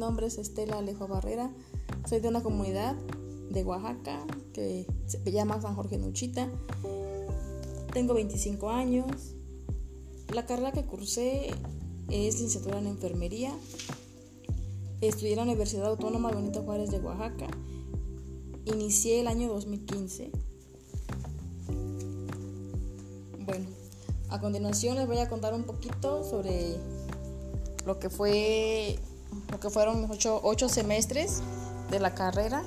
nombre es Estela Alejo Barrera. Soy de una comunidad de Oaxaca que se llama San Jorge Nuchita. Tengo 25 años. La carrera que cursé es licenciatura en enfermería. Estudié en la Universidad Autónoma Benito Juárez de Oaxaca. Inicié el año 2015. Bueno, a continuación les voy a contar un poquito sobre lo que fue lo que fueron ocho, semestres de la carrera.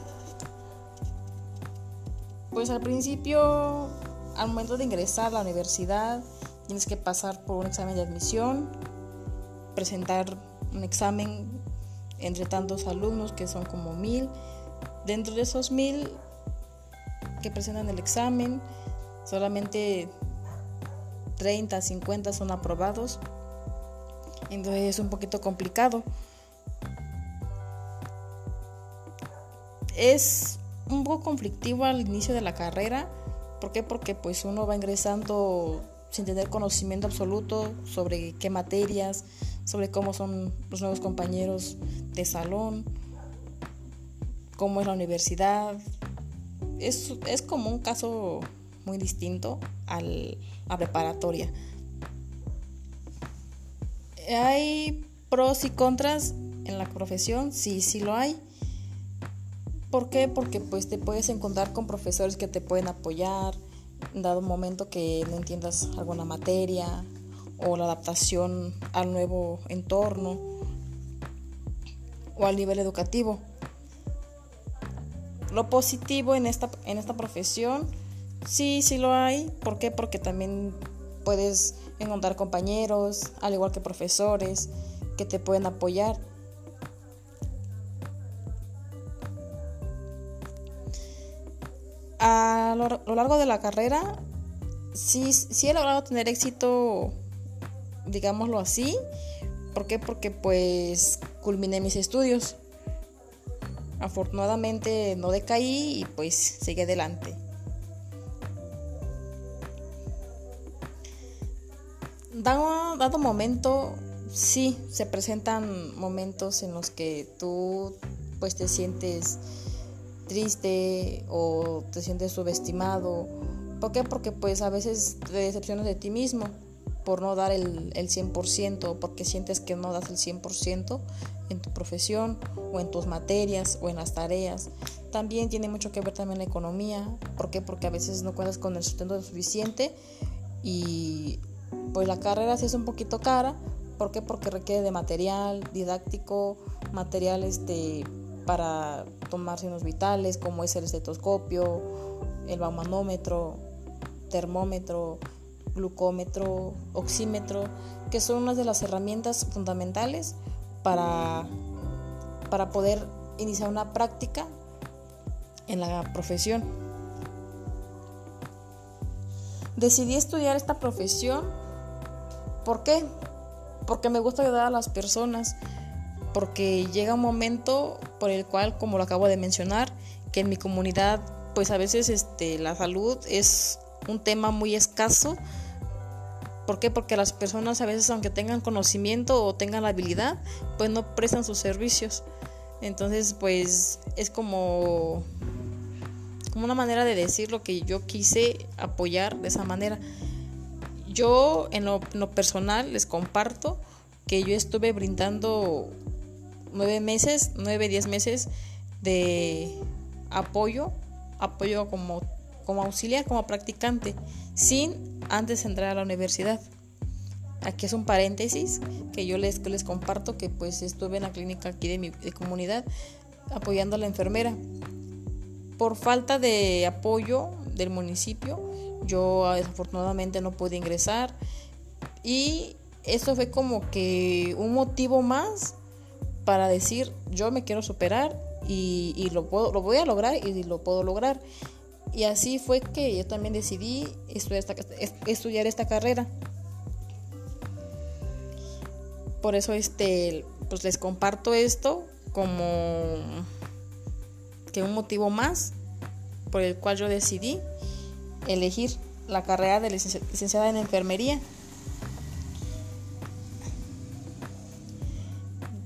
Pues al principio, al momento de ingresar a la universidad, tienes que pasar por un examen de admisión, presentar un examen entre tantos alumnos que son como mil. Dentro de esos mil que presentan el examen, solamente 30, 50 son aprobados. Entonces es un poquito complicado. Es un poco conflictivo al inicio de la carrera. ¿Por qué? Porque pues uno va ingresando sin tener conocimiento absoluto sobre qué materias, sobre cómo son los nuevos compañeros de salón, cómo es la universidad. Es, es como un caso muy distinto al, a preparatoria. ¿Hay pros y contras en la profesión? Sí, sí lo hay. ¿Por qué? Porque pues te puedes encontrar con profesores que te pueden apoyar, dado momento que no entiendas alguna materia o la adaptación al nuevo entorno o al nivel educativo. Lo positivo en esta, en esta profesión, sí, sí lo hay. ¿Por qué? Porque también puedes encontrar compañeros, al igual que profesores, que te pueden apoyar. A lo, largo de la carrera, sí, sí he logrado tener éxito, digámoslo así. ¿Por qué? Porque pues culminé mis estudios. Afortunadamente no decaí y pues seguí adelante. Dado, dado momento, sí, se presentan momentos en los que tú pues te sientes triste o te sientes subestimado. ¿Por qué? Porque pues a veces te decepcionas de ti mismo por no dar el, el 100%, porque sientes que no das el 100% en tu profesión o en tus materias o en las tareas. También tiene mucho que ver también la economía. ¿Por qué? Porque a veces no cuentas con el sustento suficiente y pues la carrera sí es un poquito cara. ¿Por qué? Porque requiere de material didáctico, materiales de, para tomar signos vitales, como es el estetoscopio, el baumanómetro, termómetro, glucómetro, oxímetro, que son unas de las herramientas fundamentales para, para poder iniciar una práctica en la profesión. Decidí estudiar esta profesión ¿Por qué? Porque me gusta ayudar a las personas, porque llega un momento por el cual, como lo acabo de mencionar, que en mi comunidad, pues a veces este, la salud es un tema muy escaso. ¿Por qué? Porque las personas a veces, aunque tengan conocimiento o tengan la habilidad, pues no prestan sus servicios. Entonces, pues es como, como una manera de decir lo que yo quise apoyar de esa manera. Yo en lo, personal les comparto que yo estuve brindando nueve meses, nueve, diez meses de apoyo, apoyo como, como auxiliar, como practicante, sin antes entrar a la universidad. Aquí es un paréntesis que yo les, les comparto que pues estuve en la clínica aquí de mi comunidad apoyando a la enfermera. Por falta de apoyo del municipio, yo desafortunadamente no pude ingresar y eso fue como que un motivo más para decir yo me quiero superar y, lo, puedo, lo voy a lograr y lo puedo lograr. Y así fue que yo también decidí estudiar esta, estudiar esta carrera. Por eso este, pues les comparto esto como que un motivo más por el cual yo decidí elegir la carrera de licenciada en enfermería.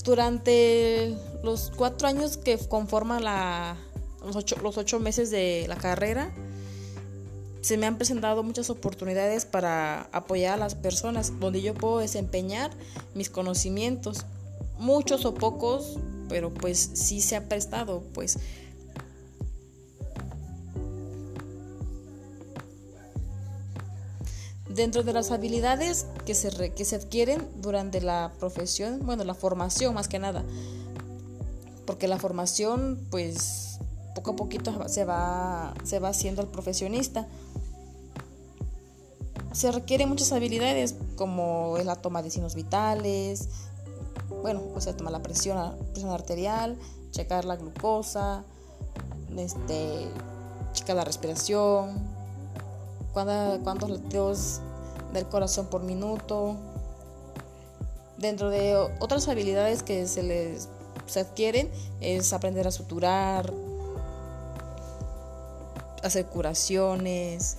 Durante los cuatro años que conforman la, los, ocho, los ocho meses de la carrera, se me han presentado muchas oportunidades para apoyar a las personas, donde yo puedo desempeñar mis conocimientos, muchos o pocos, pero pues sí se ha prestado, pues. Dentro de las habilidades que se, que se adquieren durante la profesión, bueno, la formación más que nada, porque la formación pues poco a poquito se va, se va haciendo el profesionista. Se requieren muchas habilidades como la toma de signos vitales, bueno, o sea, tomar la presión, presión arterial, checar la glucosa, este, checar la respiración, cuántos latidos del corazón por minuto. Dentro de otras habilidades que se les se adquieren es aprender a suturar, hacer curaciones,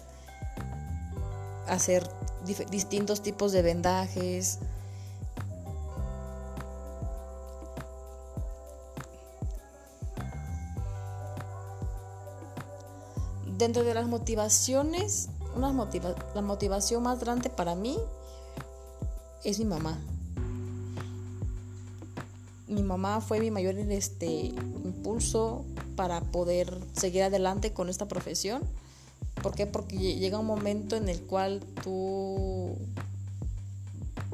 hacer distintos tipos de vendajes. Dentro de las motivaciones, una la motivación más grande para mí es mi mamá. Mi mamá fue mi mayor este, impulso para poder seguir adelante con esta profesión. ¿Por qué? Porque llega un momento en el cual tú,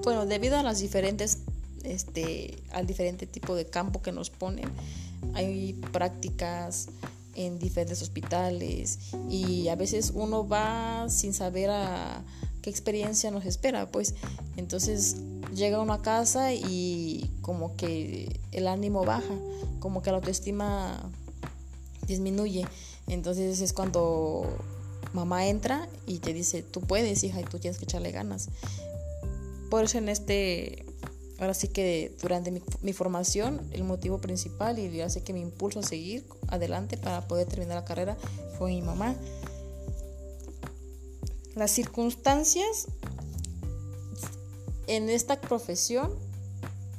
bueno, debido a las diferentes, este, al diferente tipo de campo que nos ponen, hay prácticas en diferentes hospitales y a veces uno va sin saber a qué experiencia nos espera, pues entonces llega uno a casa y como que el ánimo baja, como que la autoestima disminuye. Entonces es cuando mamá entra y te dice, tú puedes, hija, y tú tienes que echarle ganas. Por eso en este, ahora sí que durante mi, formación, el motivo principal y así que me impulso a seguir adelante para poder terminar la carrera fue mi mamá. Las circunstancias en esta profesión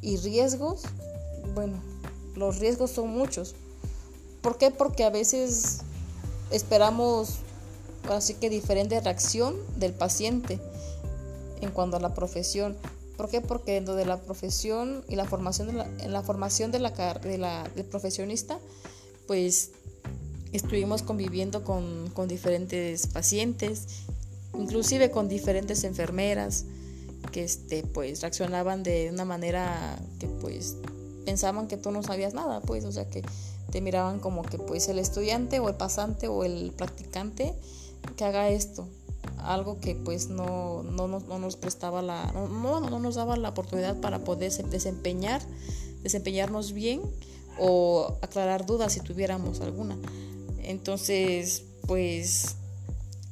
y riesgos, bueno, los riesgos son muchos ¿Por qué? Porque a veces esperamos así que diferente reacción del paciente en cuanto a la profesión. ¿Por qué? Porque dentro de la profesión y la formación de la, en la formación de la, de la del profesionista, pues estuvimos conviviendo con, con diferentes pacientes, inclusive con diferentes enfermeras que este pues reaccionaban de una manera que pues pensaban que tú no sabías nada, pues, o sea que te miraban como que pues el estudiante o el pasante o el practicante que haga esto algo que pues no, no, no, nos prestaba la no, no, nos daba la oportunidad para poder desempeñar desempeñarnos bien o aclarar dudas si tuviéramos alguna. Entonces pues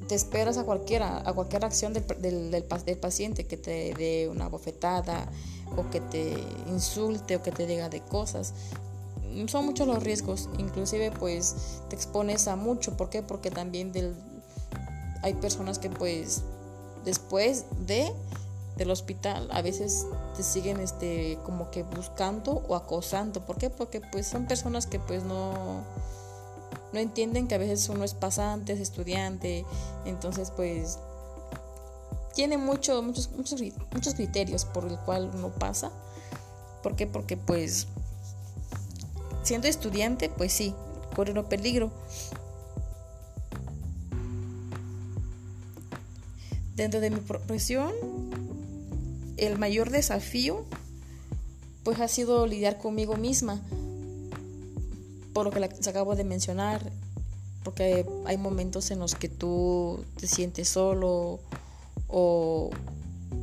te esperas a cualquiera a cualquier acción del, del, del, del paciente que te dé una bofetada o que te insulte o que te diga de cosas. Son muchos los riesgos, inclusive pues te expones a mucho, ¿por qué? Porque también del, hay personas que pues después de del hospital a veces te siguen este como que buscando o acosando, ¿por qué? Porque pues son personas que pues no no entienden que a veces uno es pasante, es estudiante, entonces pues tiene mucho, muchos, muchos, muchos criterios por el cual uno pasa. ¿Por qué? Porque pues siendo estudiante, pues sí, corre un peligro. Dentro de mi profesión, el mayor desafío pues ha sido lidiar conmigo misma, por lo que les acabo de mencionar, porque hay momentos en los que tú te sientes solo o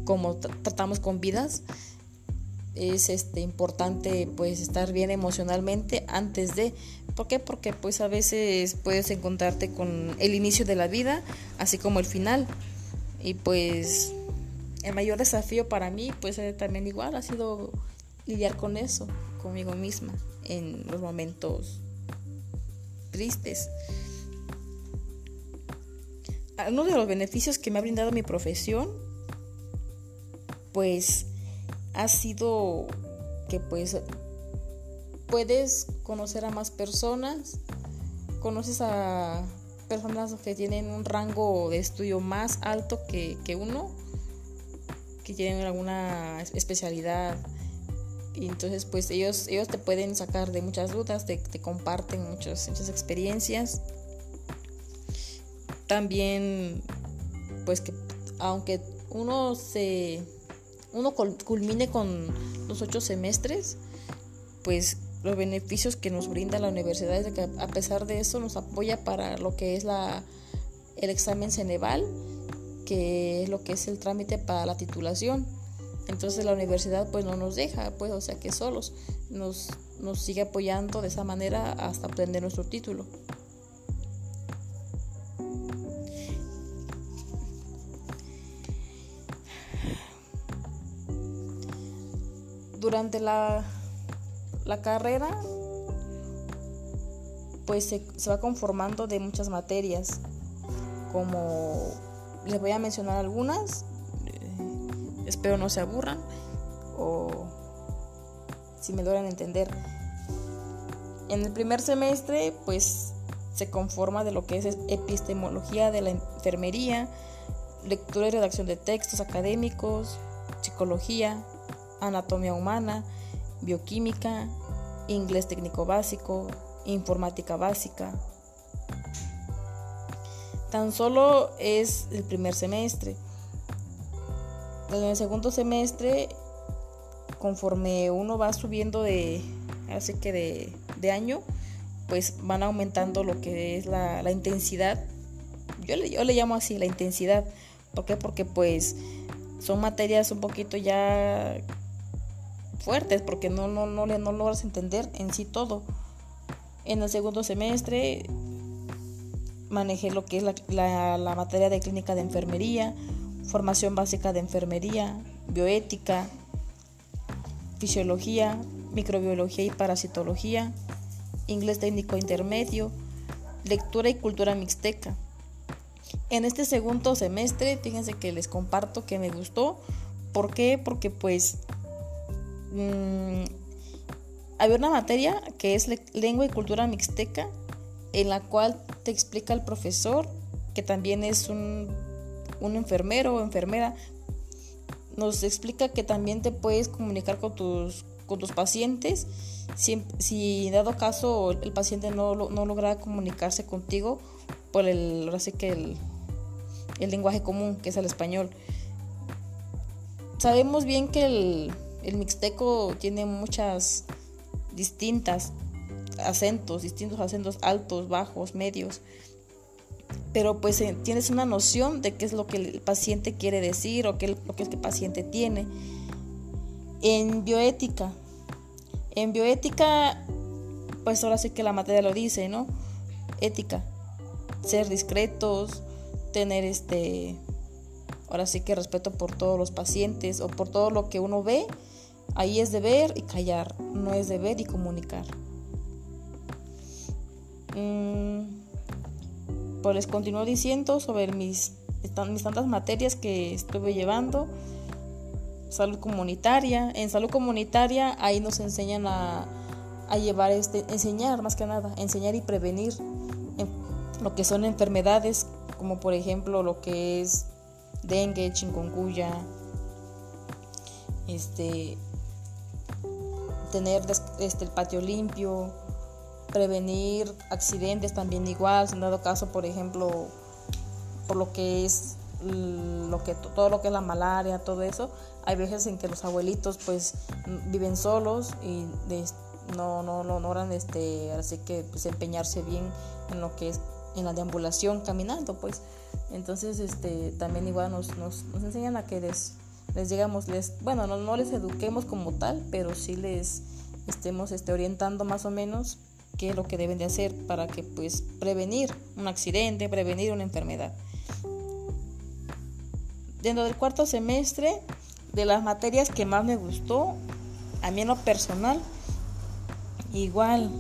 como tratamos con vidas, es este importante pues estar bien emocionalmente antes de ¿por qué? porque pues a veces puedes encontrarte con el inicio de la vida así como el final y pues el mayor desafío para mí pues eh, también igual ha sido lidiar con eso conmigo misma en los momentos tristes. Uno de los beneficios que me ha brindado mi profesión pues ha sido que pues puedes conocer a más personas, conoces a personas que tienen un rango de estudio más alto que, uno, que tienen alguna especialidad. Y entonces pues ellos, ellos te pueden sacar de muchas dudas, te, comparten muchas, muchas experiencias. También pues que aunque uno se uno culmine con los ocho semestres, pues los beneficios que nos brinda la universidad es que a pesar de eso nos apoya para lo que es la, el examen Ceneval, que es lo que es el trámite para la titulación. Entonces la universidad pues no nos deja, pues o sea que solos nos, nos sigue apoyando de esa manera hasta obtener nuestro título. Durante la la carrera pues se, va conformando de muchas materias, como les voy a mencionar algunas, eh, espero no se aburran o si me logran entender. En el primer semestre pues se conforma de lo que es epistemología de la enfermería, lectura y redacción de textos académicos, psicología, anatomía humana, bioquímica, inglés técnico básico, informática básica. Tan solo es el primer semestre. En el segundo semestre, conforme uno va subiendo de, así que de, año, pues van aumentando lo que es la, intensidad. Yo le, yo le llamo así, la intensidad. ¿Por qué? Porque pues son materias un poquito ya fuertes porque no, no, no, no logras entender en sí todo. En el segundo semestre manejé lo que es la, la, materia de clínica de enfermería, formación básica de enfermería, bioética, fisiología, microbiología y parasitología, inglés técnico intermedio, lectura y cultura mixteca. En este segundo semestre, fíjense que les comparto que me gustó. ¿Por qué? Porque pues Mm, había una materia que es lengua y cultura mixteca, en la cual te explica el profesor, que también es un, enfermero o enfermera, nos explica que también te puedes comunicar con tus, con tus pacientes si, si dado caso el paciente no, no logra comunicarse contigo por el, ahora que el, el lenguaje común, que es el español. Sabemos bien que el, el mixteco tiene muchas distintas acentos, distintos acentos altos, bajos, medios. Pero pues eh, tienes una noción de qué es lo que el paciente quiere decir o qué es lo que el paciente tiene. En bioética, en bioética, pues ahora sí que la materia lo dice, ¿no? Ética, ser discretos, tener este, ahora sí que respeto por todos los pacientes o por todo lo que uno ve Ahí es de ver y callar, no es de ver y comunicar. Mm, pues les continúo diciendo sobre mis, tantas materias que estuve llevando. Salud comunitaria. En salud comunitaria ahí nos enseñan a, a llevar este, enseñar más que nada, enseñar y prevenir lo que son enfermedades como por ejemplo lo que es dengue, chikungunya, este, tener este, el patio limpio, prevenir accidentes también igual, han dado caso, por ejemplo, por lo que es lo que todo lo que es la malaria, todo eso, hay veces en que los abuelitos pues viven solos y no no no logran este así que pues empeñarse bien en lo que es en la deambulación caminando pues. Entonces este también igual nos, nos, nos enseñan a que des, les digamos, les, bueno, no, no les eduquemos como tal, pero sí les estemos este, orientando más o menos qué es lo que deben de hacer para que pues prevenir un accidente, prevenir una enfermedad. Dentro del cuarto semestre, de las materias que más me gustó, a mí en lo personal, igual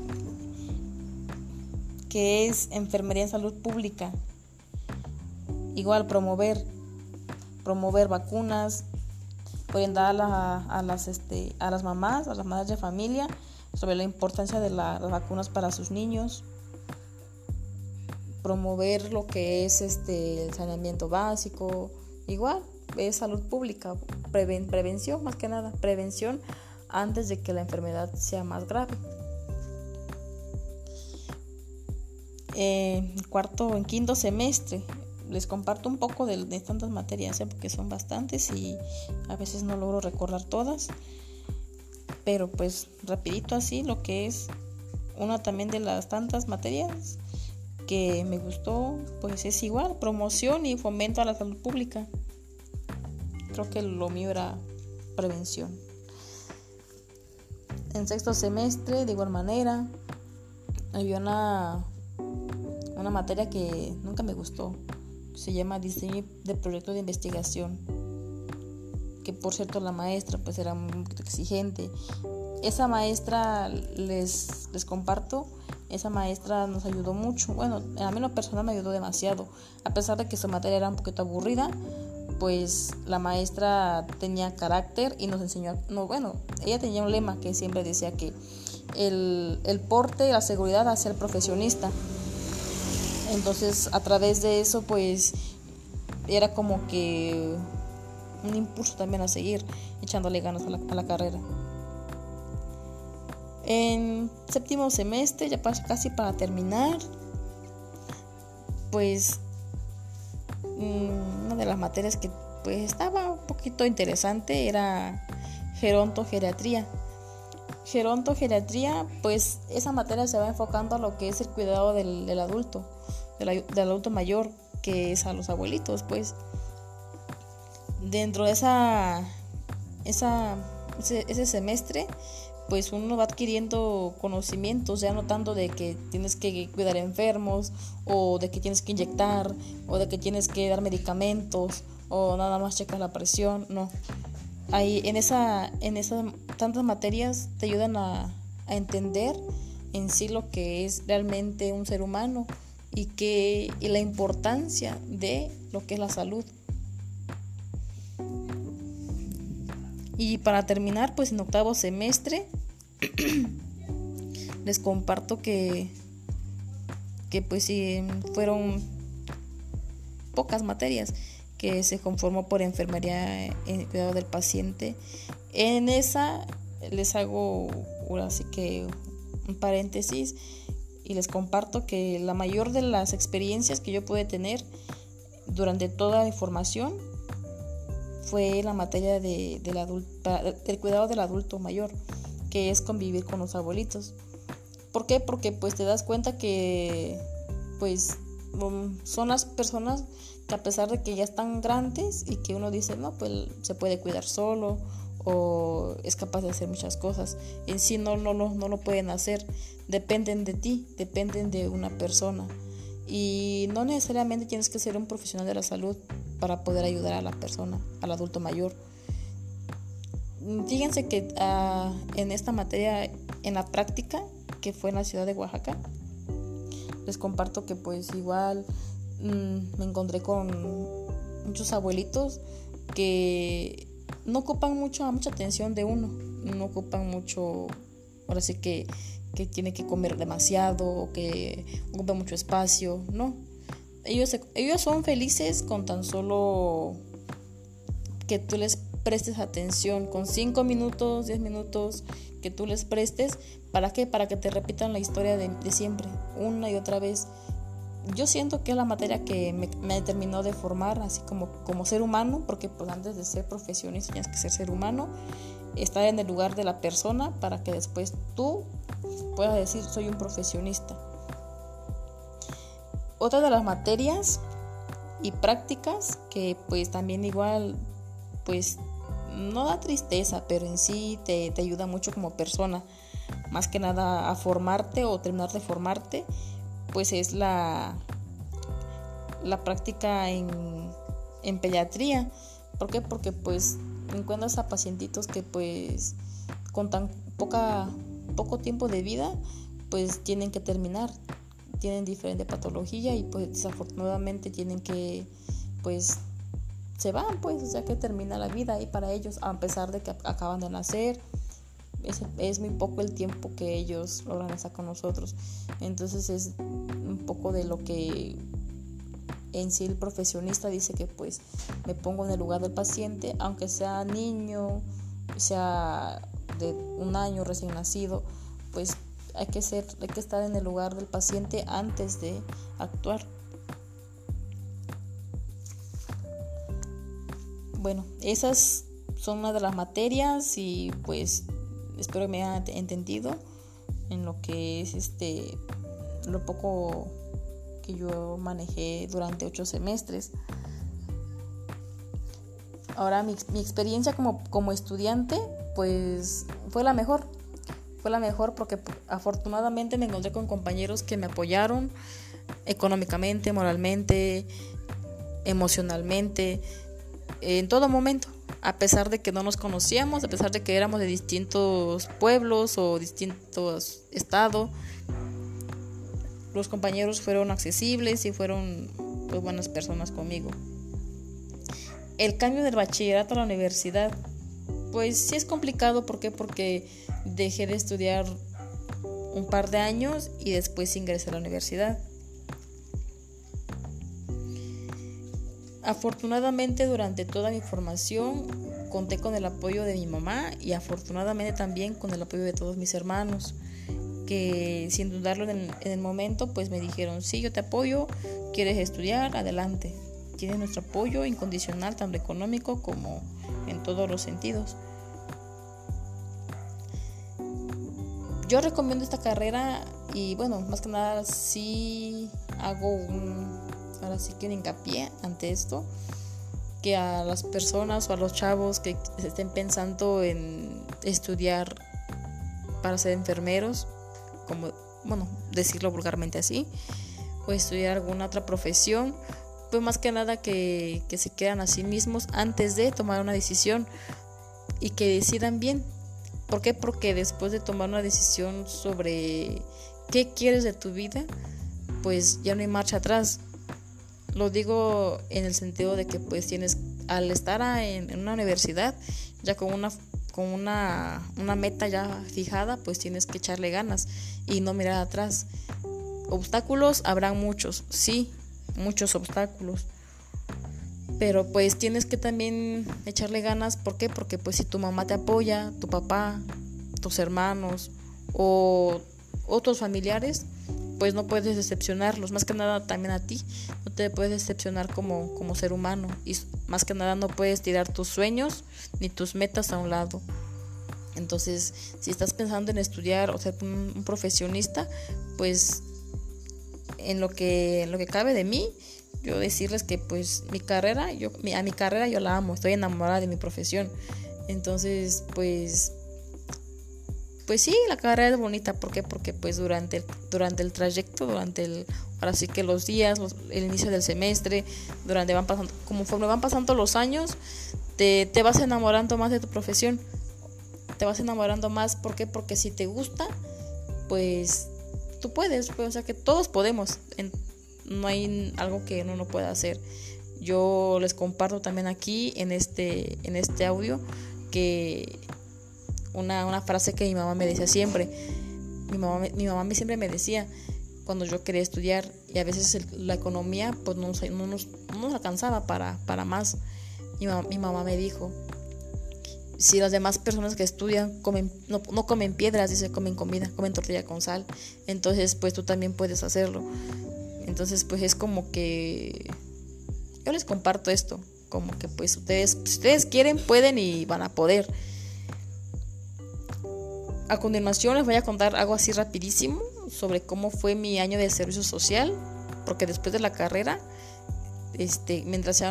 que es enfermería en salud pública. Igual promover, promover vacunas, orientar a, a, las, este, a las mamás, a las madres de familia, sobre la importancia de las vacunas para sus niños, promover lo que es este el saneamiento básico, igual es salud pública, prevención más que nada, prevención antes de que la enfermedad sea más grave. En cuarto, en quinto semestre, les comparto un poco de, de tantas materias, ¿eh? porque son bastantes y a veces no logro recordar todas. Pero pues rapidito así, lo que es una también de las tantas materias que me gustó, pues es igual, promoción y fomento a la salud pública. Creo que lo mío era prevención. En sexto semestre, de igual manera, había una, una materia que nunca me gustó. Se llama diseño de proyecto de investigación. Que por cierto la maestra pues era muy exigente. Esa maestra les, les comparto, esa maestra nos ayudó mucho. Bueno, a mí lo personal me ayudó demasiado. A pesar de que su materia era un poquito aburrida, pues la maestra tenía carácter y nos enseñó, no, bueno, ella tenía un lema que siempre decía que el, el porte y la seguridad hacia el profesionista. Entonces, a través de eso, pues era como que un impulso también a seguir echándole ganas a la, carrera. En séptimo semestre, ya casi para terminar, pues Mm, una de las materias que pues estaba un poquito interesante era gerontogeriatría. Gerontogeriatría, pues esa materia se va enfocando a lo que es el cuidado del, adulto, del, adulto mayor, que es a los abuelitos, pues. Dentro de esa, esa ese semestre, pues uno va adquiriendo conocimientos, ya notando de que tienes que cuidar enfermos, o de que tienes que inyectar, o de que tienes que dar medicamentos, o nada más checar la presión, no. Ahí en esa, en esas tantas materias te ayudan a, a entender en sí lo que es realmente un ser humano y que y la importancia de lo que es la salud. Y para terminar, pues en octavo semestre les comparto que, que pues sí, fueron pocas materias que se conformó por enfermería en cuidado del paciente. En esa les hago ahora sí que un paréntesis y les comparto que la mayor de las experiencias que yo pude tener durante toda la formación fue la materia de, del cuidado del adulto mayor, que es convivir con los abuelitos. ¿Por qué? Porque pues te das cuenta que pues um, son las personas que a pesar de que ya están grandes y que uno dice, no, pues se puede cuidar solo o es capaz de hacer muchas cosas. En sí no, no, no, no lo pueden hacer. Dependen de ti, dependen de una persona. Y no necesariamente tienes que ser un profesional de la salud para poder ayudar a la persona, al adulto mayor. Fíjense que ah, en esta materia, en la práctica, que fue en la ciudad de Oaxaca, les comparto que pues igual mm, me encontré con muchos abuelitos que no ocupan mucho, mucha atención de uno, no ocupan mucho, ahora sí que, que tiene que comer demasiado o que ocupa mucho espacio, no, ellos, ellos son felices con tan solo que tú les prestes atención, con 5 minutos, 10 minutos que tú les prestes, ¿para qué? Para que te repitan la historia de, siempre, una y otra vez. Yo siento que es la materia que me, me, terminó de formar, así como, como ser humano, porque pues antes de ser profesionista tienes que ser ser humano, estar en el lugar de la persona para que después tú puedas decir soy un profesionista. Otra de las materias y prácticas que pues también igual pues no da tristeza, pero en sí te, ayuda mucho como persona, más que nada a formarte o terminar de formarte, pues es la, la práctica en, en pediatría. ¿Por qué? Porque pues encuentras a pacientitos que pues con tan poca, poco tiempo de vida pues tienen que terminar tienen diferente patología y pues desafortunadamente tienen que pues se van pues ya que termina la vida ahí para ellos a pesar de que acaban de nacer es, es, muy poco el tiempo que ellos logran con nosotros. Entonces es un poco de lo que en sí el profesionista dice que pues me pongo en el lugar del paciente, aunque sea niño, sea de un año recién nacido, pues hay que ser, hay que estar en el lugar del paciente antes de actuar. Bueno, esas son una de las materias y pues espero que me hayan entendido en lo que es este lo poco que yo manejé durante ocho semestres. Ahora mi, mi experiencia como, como estudiante pues fue la mejor. Fue la mejor porque afortunadamente me encontré con compañeros que me apoyaron económicamente, moralmente, emocionalmente, en todo momento, a pesar de que no nos conocíamos, a pesar de que éramos de distintos pueblos o distintos estados, los compañeros fueron accesibles y fueron pues, buenas personas conmigo. El cambio del bachillerato a la universidad, pues sí es complicado, ¿por qué? Porque dejé de estudiar un par de años y después ingresé a la universidad. Afortunadamente durante toda mi formación conté con el apoyo de mi mamá y afortunadamente también con el apoyo de todos mis hermanos que sin dudarlo en el, momento pues me dijeron sí yo te apoyo, quieres estudiar, adelante, tienes nuestro apoyo incondicional tanto económico como en todos los sentidos. Yo recomiendo esta carrera y bueno, más que nada sí hago un, ahora sí que un hincapié ante esto, que a las personas o a los chavos que estén pensando en estudiar para ser enfermeros, como, bueno, decirlo vulgarmente así, o estudiar alguna otra profesión, pues más que nada que, que se quedan a sí mismos antes de tomar una decisión y que decidan bien ¿Por qué? Porque después de tomar una decisión sobre qué quieres de tu vida, pues ya no hay marcha atrás. Lo digo en el sentido de que pues tienes, al estar en, una universidad, ya con una con una, una meta ya fijada, pues tienes que echarle ganas y no mirar atrás. Obstáculos habrán muchos, sí, muchos obstáculos pero pues tienes que también echarle ganas, ¿por qué? Porque pues si tu mamá te apoya, tu papá, tus hermanos o otros familiares, pues no puedes decepcionarlos, más que nada también a ti, no te puedes decepcionar como, como ser humano y más que nada no puedes tirar tus sueños ni tus metas a un lado. Entonces, si estás pensando en estudiar o ser un, profesionista, pues en lo que, en lo que cabe de mí, yo decirles que pues mi carrera, yo, a mi carrera yo la amo, estoy enamorada de mi profesión. Entonces, pues, pues sí, la carrera es bonita, ¿por qué? Porque pues durante el, durante el trayecto, durante el, ahora sí que los días, el inicio del semestre, durante van pasando, conforme van pasando los años, te, te vas enamorando más de tu profesión, te vas enamorando más, ¿por qué? Porque si te gusta, pues tú puedes, pues, o sea que todos podemos, no hay algo que uno no pueda hacer. Yo les comparto también aquí en este, en este audio que una, frase que mi mamá me decía siempre. Mi mamá, mi mamá siempre me decía cuando yo quería estudiar y a veces la economía pues no, no, nos, nos alcanzaba para, para más. Mi mi mamá me dijo, si las demás personas que estudian comen, no, no, comen piedras, dice, comen comida, comen tortilla con sal, entonces pues tú también puedes hacerlo. Entonces, pues es como que yo les comparto esto, como que pues ustedes, si ustedes quieren, pueden y van a poder. A continuación les voy a contar algo así rapidísimo sobre cómo fue mi año de servicio social, porque después de la carrera, este, mientras,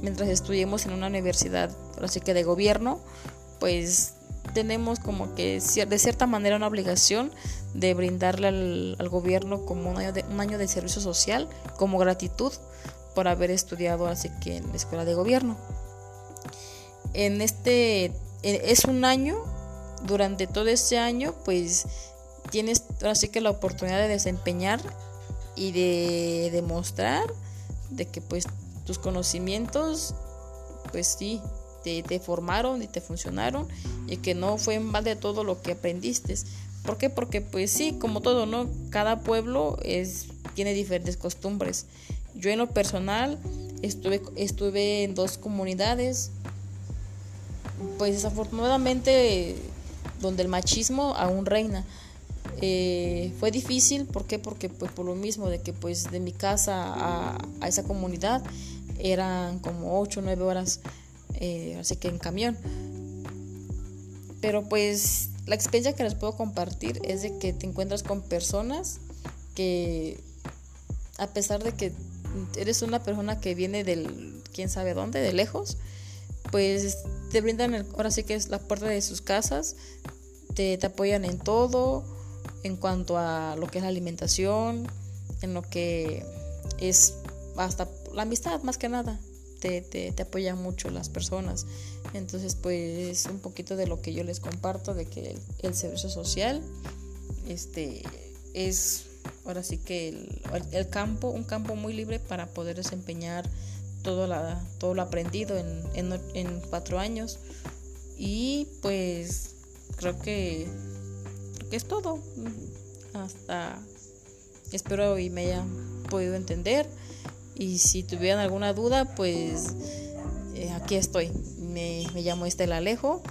mientras estudiemos en una universidad, así que de gobierno, pues tenemos como que de cierta manera una obligación de brindarle al, gobierno como un año, de, servicio social, como gratitud por haber estudiado así que en la escuela de gobierno. En este es un año, durante todo este año, pues tienes así que la oportunidad de desempeñar y de demostrar de que pues tus conocimientos pues sí te, te formaron y te funcionaron y que no fue en de todo lo que aprendiste. ¿Por qué? Porque pues sí, como todo, ¿no? Cada pueblo es, tiene diferentes costumbres. Yo en lo personal estuve, estuve en dos comunidades, pues desafortunadamente donde el machismo aún reina. Eh, fue difícil, ¿por qué? Porque pues por lo mismo de que pues de mi casa a, esa comunidad eran como 8 o 9 horas, eh, así que en camión. Pero pues la experiencia que les puedo compartir es de que te encuentras con personas que a pesar de que eres una persona que viene del quién sabe dónde, de lejos, pues te brindan ahora sí que es la puerta de sus casas, te, apoyan en todo, en cuanto a lo que es la alimentación, en lo que es hasta la amistad más que nada. Te, te, te, apoyan mucho las personas. Entonces, pues un poquito de lo que yo les comparto, de que el, servicio social este, es ahora sí que el, el, campo, un campo muy libre para poder desempeñar todo, la, todo lo aprendido en, en, en cuatro años. Y pues creo que, creo es todo. Hasta espero y me haya podido entender. Y si tuvieran alguna duda, pues eh, aquí estoy. Me, me, llamo Estela Alejo,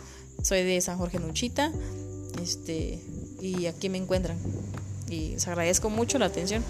soy de San Jorge Nuchita, este, y aquí me encuentran. Y les agradezco mucho la atención.